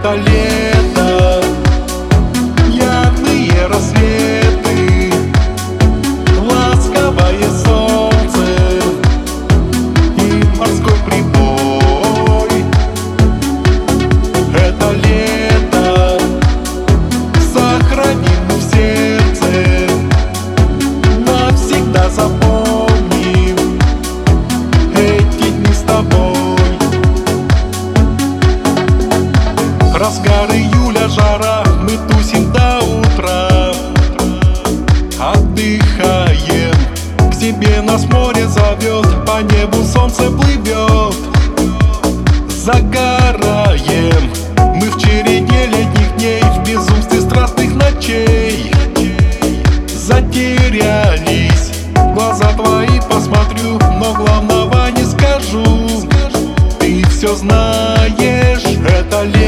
Это солнце плывет. Загораем, мы в череде летних дней В безумстве страстных ночей. Затерялись, глаза твои посмотрю Но главного не скажу. Ты все знаешь, это лето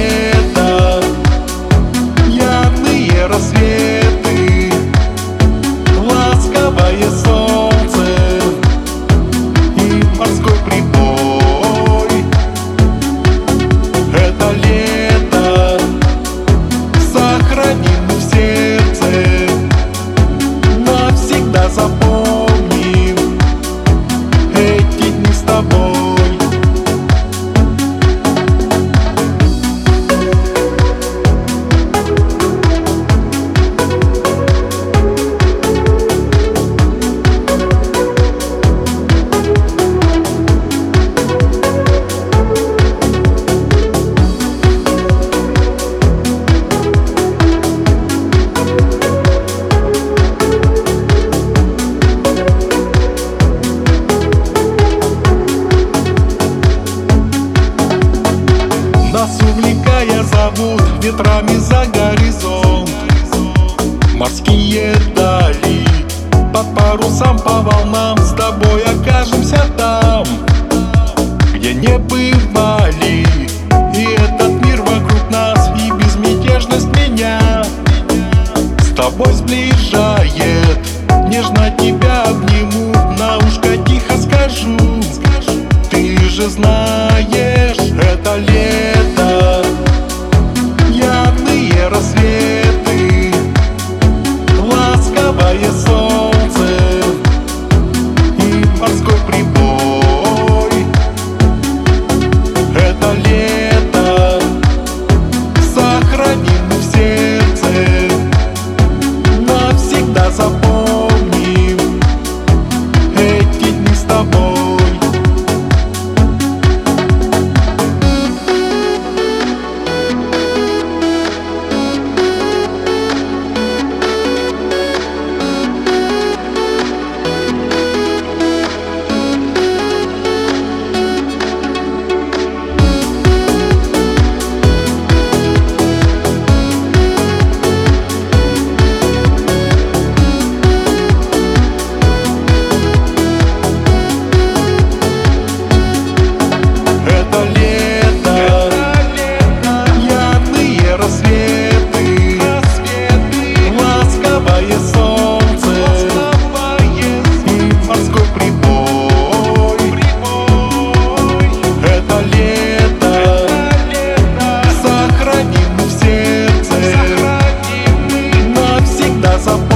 Нас увлекая зовут ветрами за горизонт. Морские дали Под парусам по волнам С тобой окажемся там Где не бывали. И этот мир вокруг нас И безмятежность меня С тобой сближает. Нежно тебя обниму На ушко тихо скажу Ты же знаешь casa